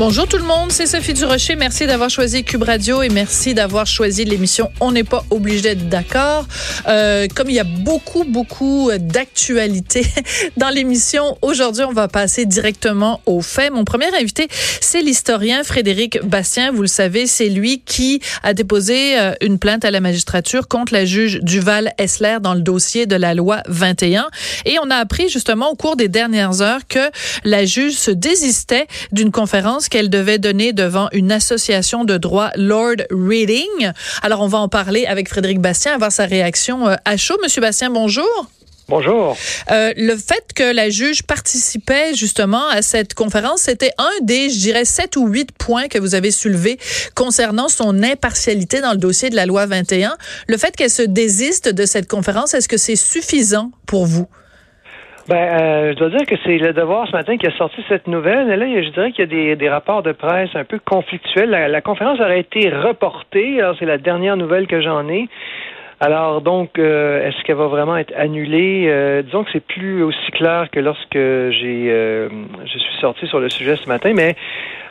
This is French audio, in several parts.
Bonjour tout le monde, c'est Sophie Durocher. Merci d'avoir choisi Cube Radio et merci d'avoir choisi l'émission On n'est pas obligé d'être d'accord. Euh, comme il y a beaucoup, beaucoup d'actualités dans l'émission, aujourd'hui, on va passer directement aux faits. Mon premier invité, c'est l'historien Frédéric Bastien. Vous le savez, c'est lui qui a déposé euh, une plainte à la magistrature contre la juge Duval-Essler dans le dossier de la loi 21. Et on a appris justement au cours des dernières heures que la juge se désistait d'une conférence qu'elle devait donner devant une association de droit Lord Reading. Alors, on va en parler avec Frédéric Bastien, avoir sa réaction euh, à chaud. Monsieur Bastien, bonjour. Bonjour. Euh, le fait que la juge participait justement à cette conférence, c'était un des, je dirais, sept ou huit points que vous avez soulevés concernant son impartialité dans le dossier de la loi 21. Le fait qu'elle se désiste de cette conférence, est-ce que c'est suffisant pour vous? Ben, euh, je dois dire que c'est le devoir ce matin qui a sorti cette nouvelle. Et là, je dirais qu'il y a des, des, rapports de presse un peu conflictuels. La, conférence aurait été reportée. Alors, c'est la dernière nouvelle que j'en ai. Alors, donc, euh, est-ce qu'elle va vraiment être annulée? Euh, disons que c'est plus aussi clair que lorsque j'ai je suis sorti sur le sujet ce matin, mais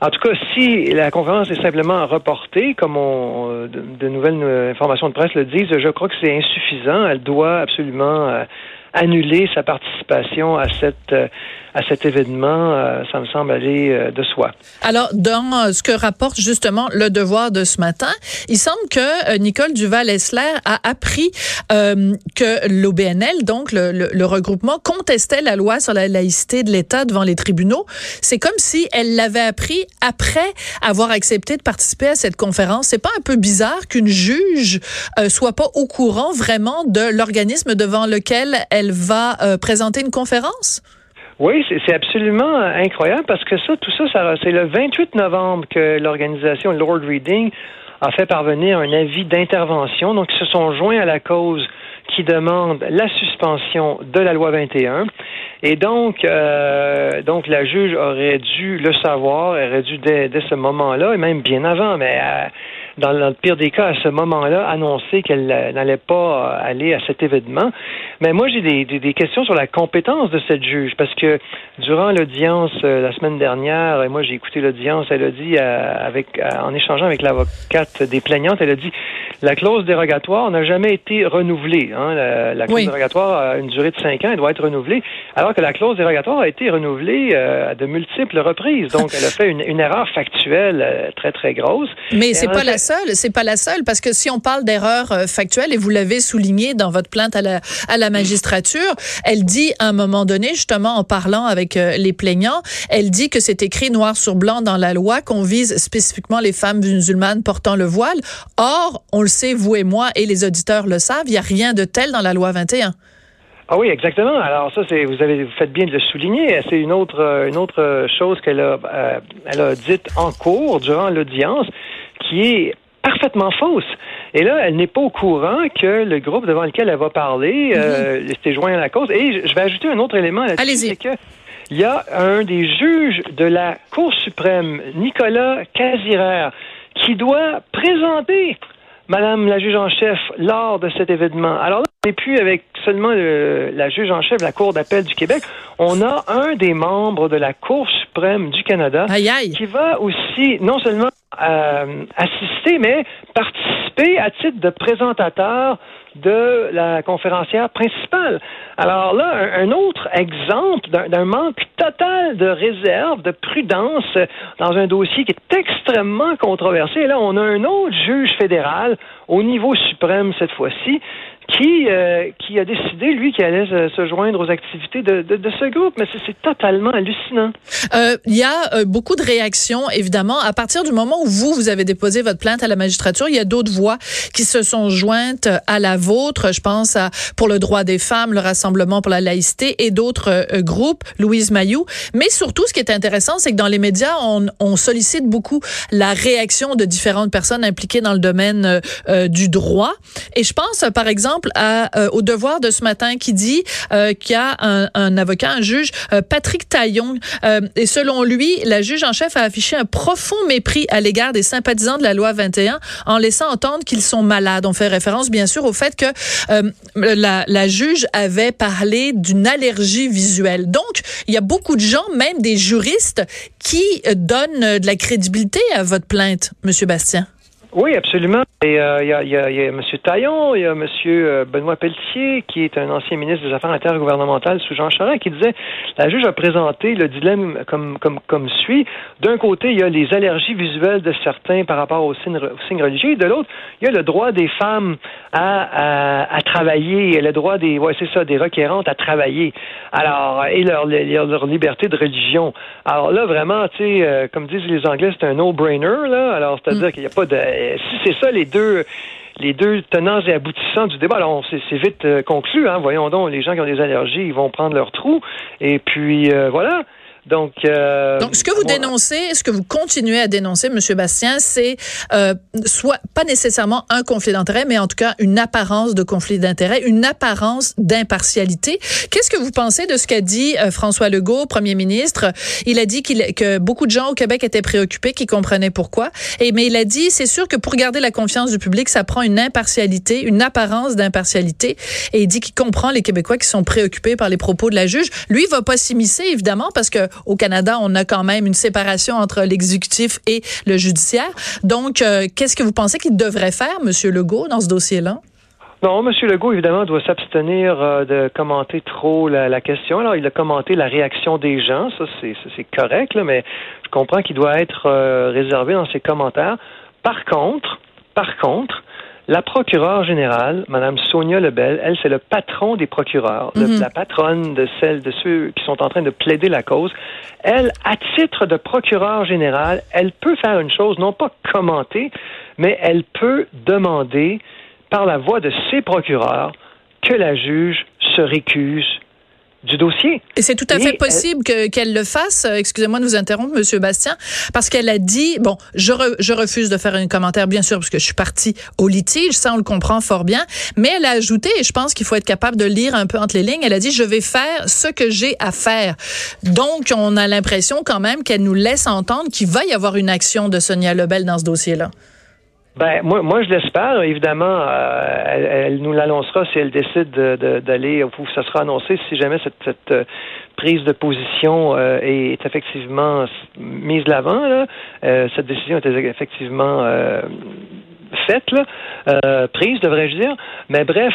en tout cas, si la conférence est simplement reportée, comme on, de, de nouvelles informations de presse le disent, je crois que c'est insuffisant. Elle doit absolument annuler sa participation à cette euh, à cet événement, euh, ça me semble aller euh, de soi. Alors, dans ce que rapporte justement le devoir de ce matin, il semble que Nicole Duval-Essler a appris que l'OBNL, donc le, regroupement, contestait la loi sur la laïcité de l'État devant les tribunaux. C'est comme si elle l'avait appris après avoir accepté de participer à cette conférence. C'est pas un peu bizarre qu'une juge soit pas au courant vraiment de l'organisme devant lequel elle va euh, présenter une conférence? Oui, c'est absolument incroyable parce que ça, tout ça, ça c'est le 28 novembre que l'organisation Lord Reading a fait parvenir un avis d'intervention. Donc, ils se sont joints à la cause qui demande la suspension de la loi 21. Et donc, euh, donc la juge aurait dû le savoir, aurait dû dès, ce moment-là, et même bien avant, mais euh, dans, le pire des cas, à ce moment-là, annoncer qu'elle n'allait pas aller à cet événement. Mais moi, j'ai des, des, questions sur la compétence de cette juge, parce que durant l'audience euh, la semaine dernière, et moi j'ai écouté l'audience, elle a dit, euh, avec, euh, en échangeant avec l'avocate des plaignantes, elle a dit la clause dérogatoire n'a jamais été renouvelée. Hein. La, clause dérogatoire a une durée de cinq ans, elle doit être renouvelée, alors que la clause dérogatoire a été renouvelée à de multiples reprises. Donc, elle a fait une, une erreur factuelle très, très grosse. Mais c'est pas la c'est pas la seule, parce que si on parle d'erreur factuelle, et vous l'avez souligné dans votre plainte à la, à la magistrature, elle dit à un moment donné, justement en parlant avec euh, les plaignants, elle dit que c'est écrit noir sur blanc dans la loi qu'on vise spécifiquement les femmes musulmanes portant le voile. Or, on le sait, vous et moi, et les auditeurs le savent, il n'y a rien de tel dans la loi 21. Ah oui, exactement. Alors ça, vous faites bien de le souligner. C'est une autre euh, une autre chose qu'elle a euh, a dite en cours durant l'audience, qui est parfaitement fausse. Et là, elle n'est pas au courant que le groupe devant lequel elle va parler euh, mhm. s'est joint à la cause. Et je vais ajouter un autre élément là-dessus, c'est que il y a un des juges de la Cour suprême, Nicolas Casirer, qui doit présenter Madame la juge en chef lors de cet événement. Alors là, n'est plus avec seulement la juge en chef de la Cour d'appel du Québec. On a un des membres de la Cour suprême du Canada qui va aussi non seulement euh, assister, mais participer à titre de présentateur de la conférencière principale. Alors là, un, autre exemple d'un manque total de réserve, de prudence dans un dossier qui est extrêmement controversé. Et là, on a un autre juge fédéral au niveau suprême cette fois-ci qui, euh, qui a décidé, lui, qu'il allait se, joindre aux activités de, de, de ce groupe? Mais c'est totalement hallucinant. Euh, il y a euh, beaucoup de réactions, évidemment. À partir du moment où vous, vous avez déposé votre plainte à la magistrature, il y a d'autres voix qui se sont jointes à la vôtre. Je pense à pour le droit des femmes, le Rassemblement pour la laïcité et d'autres euh, groupes, Louise Mayou. Mais surtout, ce qui est intéressant, c'est que dans les médias, on, on, sollicite beaucoup la réaction de différentes personnes impliquées dans le domaine du droit. Et je pense, par exemple, à, euh, au devoir de ce matin qui dit euh, qu'il y a un, un, avocat, un juge, euh, Patrick Taillon, et selon lui, la juge en chef a affiché un profond mépris à l'égard des sympathisants de la loi 21 en laissant entendre qu'ils sont malades. On fait référence bien sûr au fait que la, la juge avait parlé d'une allergie visuelle. Donc, il y a beaucoup de gens, même des juristes, qui donnent de la crédibilité à votre plainte, Monsieur Bastien. Oui, absolument. Euh, il y, a, y, a, y, a, M. Taillon, il y a M. Euh, Benoît Pelletier, qui est un ancien ministre des Affaires intergouvernementales sous Jean Charest, qui disait la juge a présenté le dilemme comme, comme, comme suit. D'un côté, il y a les allergies visuelles de certains par rapport aux signes, signes religieux. De l'autre, il y a le droit des femmes à, à, à travailler, le droit des, ouais, c'est ça, des requérantes à travailler. Alors, et leur, leur, liberté de religion. Alors là, vraiment, tu sais, euh, comme disent les Anglais, c'est un no-brainer, là. Alors, c'est-à-dire mm. qu'il n'y a pas de si c'est ça les deux les deux tenants et aboutissants du débat. Alors, c'est vite euh, conclu. Hein. Voyons donc, les gens qui ont des allergies, ils vont prendre leur trou. Et puis, euh, voilà. Donc, euh, Donc, ce que vous dénoncez, ce que vous continuez à dénoncer, Monsieur Bastien, c'est euh, soit pas nécessairement un conflit d'intérêt, mais en tout cas une apparence de conflit d'intérêt, une apparence d'impartialité. Qu'est-ce que vous pensez de ce qu'a dit euh, François Legault, Premier ministre? Il a dit qu'il que beaucoup de gens au Québec étaient préoccupés, qu'ils comprenaient pourquoi. Et mais il a dit, c'est sûr que pour garder la confiance du public, ça prend une impartialité, une apparence d'impartialité. Et il dit qu'il comprend les Québécois qui sont préoccupés par les propos de la juge. Lui, il va pas s'immiscer évidemment parce que au Canada, on a quand même une séparation entre l'exécutif et le judiciaire. Donc, euh, qu'est-ce que vous pensez qu'il devrait faire, M. Legault, dans ce dossier-là? Non, M. Legault, évidemment, doit s'abstenir euh, de commenter trop la, question. Alors, il a commenté la réaction des gens, ça c'est correct, mais je comprends qu'il doit être euh, réservé dans ses commentaires. Par contre, par contre, la procureure générale, Mme Sonia Lebel, elle, c'est le patron des procureurs, mhm. la patronne de celle de ceux qui sont en train de plaider la cause. Elle, à titre de procureure générale, elle peut faire une chose, non pas commenter, mais elle peut demander, par la voix de ses procureurs, que la juge se récuse du dossier. Et c'est tout à fait possible qu'elle le fasse. Euh, excusez-moi de vous interrompre, Monsieur Bastien, parce qu'elle a dit bon, je, je refuse de faire un commentaire, bien sûr, parce que je suis partie au litige, ça on le comprend fort bien. Mais elle a ajouté, et je pense qu'il faut être capable de lire un peu entre les lignes. Elle a dit je vais faire ce que j'ai à faire. Donc on a l'impression quand même qu'elle nous laisse entendre qu'il va y avoir une action de Sonia Lebel dans ce dossier-là. Ben moi, moi je l'espère. Évidemment, euh, elle, nous l'annoncera si elle décide d'aller ou ça sera annoncé si jamais cette, cette euh, prise de position euh, est effectivement mise de l'avant. Là. cette décision est effectivement faite, là, prise, devrais-je dire. Mais bref,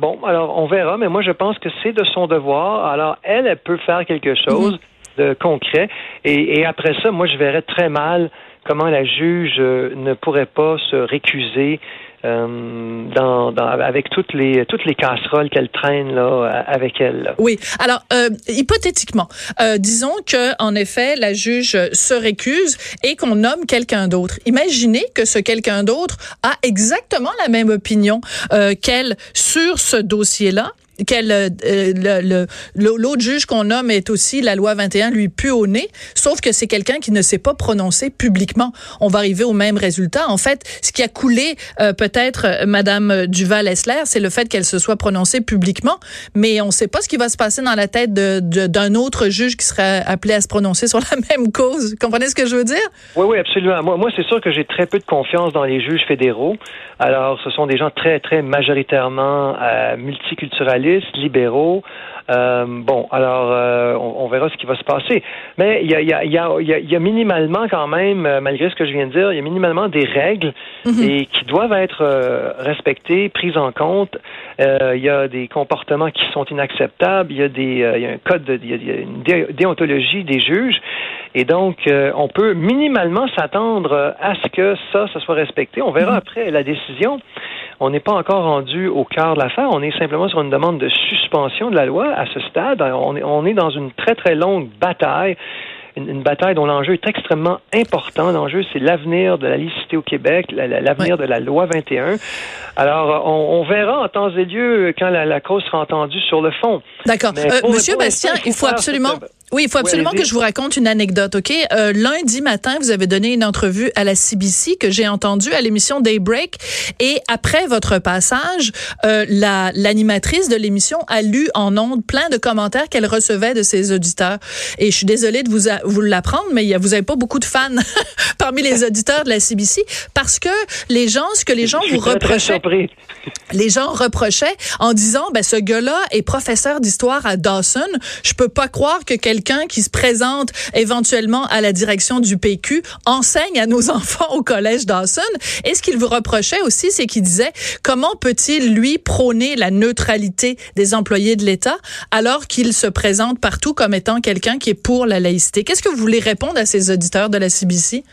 bon, alors on verra. Mais moi, je pense que c'est de son devoir. Alors elle, elle peut faire quelque chose. De concret. Et, et après ça, moi, je verrais très mal comment la juge euh, ne pourrait pas se récuser euh, dans, dans, avec toutes les toutes les casseroles qu'elle traîne là avec elle. Oui. Alors euh, hypothétiquement, euh, disons que en effet la juge se récuse et qu'on nomme quelqu'un d'autre. Imaginez que ce quelqu'un d'autre a exactement la même opinion euh, qu'elle sur ce dossier-là quel euh, l'autre juge qu'on nomme est aussi la loi 21 lui pue au nez, sauf que c'est quelqu'un qui ne s'est pas prononcé publiquement. On va arriver au même résultat. En fait, ce qui a coulé euh, peut-être euh, Madame Duval-Essler, c'est le fait qu'elle se soit prononcée publiquement, mais on ne sait pas ce qui va se passer dans la tête d'un autre juge qui serait appelé à se prononcer sur la même cause. Comprenez ce que je veux dire? Oui, oui, absolument. Moi, moi c'est sûr que j'ai très peu de confiance dans les juges fédéraux. Alors, ce sont des gens très, très majoritairement multiculturalistes libéraux. Euh, bon, alors euh, on, verra ce qui va se passer. Mais il y a, y, a, y, a, y a, minimalement quand même, euh, malgré ce que je viens de dire, il y a minimalement des règles mhm. et qui doivent être respectées, prises en compte. Il y a des comportements qui sont inacceptables. Il y a des, il y a un code, il y a une déontologie des juges. Et donc, on peut minimalement s'attendre à ce que ça, ça soit respecté. On verra mhm. après la décision. On n'est pas encore rendu au cœur de l'affaire. On est simplement sur une demande de suspension de la loi à ce stade. On est, on est dans une très, très longue bataille une, bataille dont l'enjeu est extrêmement important. L'enjeu, c'est l'avenir de la licité au Québec, l'avenir de la loi 21. Alors, on, verra en temps et lieu quand la, cause sera entendue sur le fond. D'accord. Euh, Monsieur Bastien, il faut absolument... Oui, il faut absolument que je vous raconte une anecdote, OK? Euh, lundi matin, vous avez donné une entrevue à la CBC que j'ai entendue à l'émission Daybreak. Et après votre passage, euh, la l'animatrice de l'émission a lu en ondes plein de commentaires qu'elle recevait de ses auditeurs. Et je suis désolée de vous, vous l'apprendre, mais y a, vous avez pas beaucoup de fans parmi les auditeurs de la CBC parce que les gens, ce que les gens vous reprochaient, les gens reprochaient en disant, ben ce gars-là est professeur d'histoire à Dawson. Je peux pas croire que quelqu'un qui se présente éventuellement à la direction du PQ enseigne à nos enfants au collège Dawson. Et ce qu'il vous reprochait aussi, c'est qu'il disait comment peut-il lui prôner la neutralité des employés de l'État alors qu'il se présente partout comme étant quelqu'un qui est pour la laïcité? Qu'est-ce que vous voulez répondre à ces auditeurs de la CBC?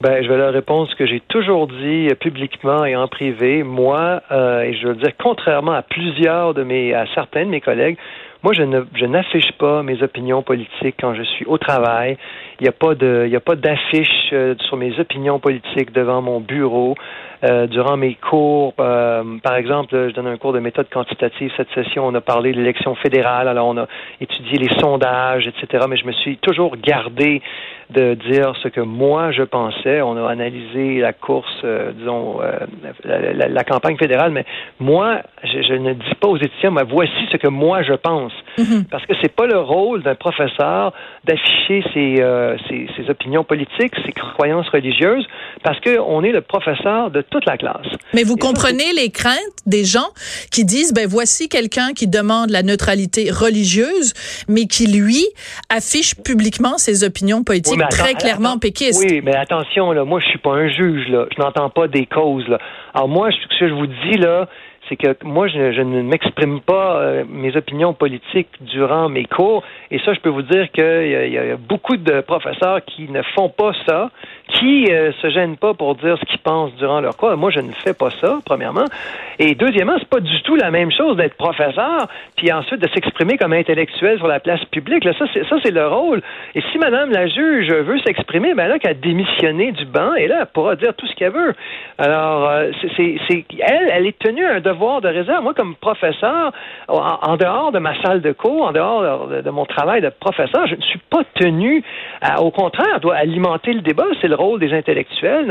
Ben, je vais leur répondre ce que j'ai toujours dit publiquement et en privé. Moi, euh, et je veux dire, contrairement à plusieurs de mes, à certains de mes collègues, moi, je ne, je n'affiche pas mes opinions politiques quand je suis au travail. Il n'y a pas de, il y a pas d'affiche euh, sur mes opinions politiques devant mon bureau. Euh, durant mes cours, euh, par exemple, je donne un cours de méthode quantitative. Cette session, on a parlé de l'élection fédérale. Alors, on a étudié les sondages, etc. Mais je me suis toujours gardé de dire ce que moi je pensais. On a analysé la course, disons, la, la, campagne fédérale. Mais moi, je, je ne dis pas aux étudiants, mais voici ce que moi je pense. Mhm. Parce que c'est pas le rôle d'un professeur d'afficher euh, ses, ses, opinions politiques, ses croyances religieuses, parce qu'on est le professeur de toute la classe. Mais vous comprenez les craintes des gens qui disent, ben voici quelqu'un qui demande la neutralité religieuse, mais qui lui affiche publiquement ses opinions politiques très clairement péquistes. Oui, mais attention là, moi je suis pas un juge là, je n'entends pas des causes là. Alors moi, ce que je vous dis là, c'est que moi, je, ne m'exprime pas euh, mes opinions politiques durant mes cours. Et ça, je peux vous dire qu'il y, y, a beaucoup de professeurs qui ne font pas ça, qui euh, se gênent pas pour dire ce qu'ils pensent durant leur cours. Moi, je ne fais pas ça, premièrement. Et deuxièmement, c'est pas du tout la même chose d'être professeur, puis ensuite de s'exprimer comme intellectuel sur la place publique. Là, ça, c'est ça, le rôle. Et si Madame la juge veut s'exprimer, ben là, qu'elle démissionner du banc, et là, elle pourra dire tout ce qu'elle veut. Alors, euh, c'est, c'est, elle, elle est tenue à un devoir de réserve. Moi, comme professeur, en, dehors de ma salle de cours, en dehors de, mon travail de professeur, je ne suis pas tenu, à, au contraire, doit alimenter le débat. C'est le rôle des intellectuels,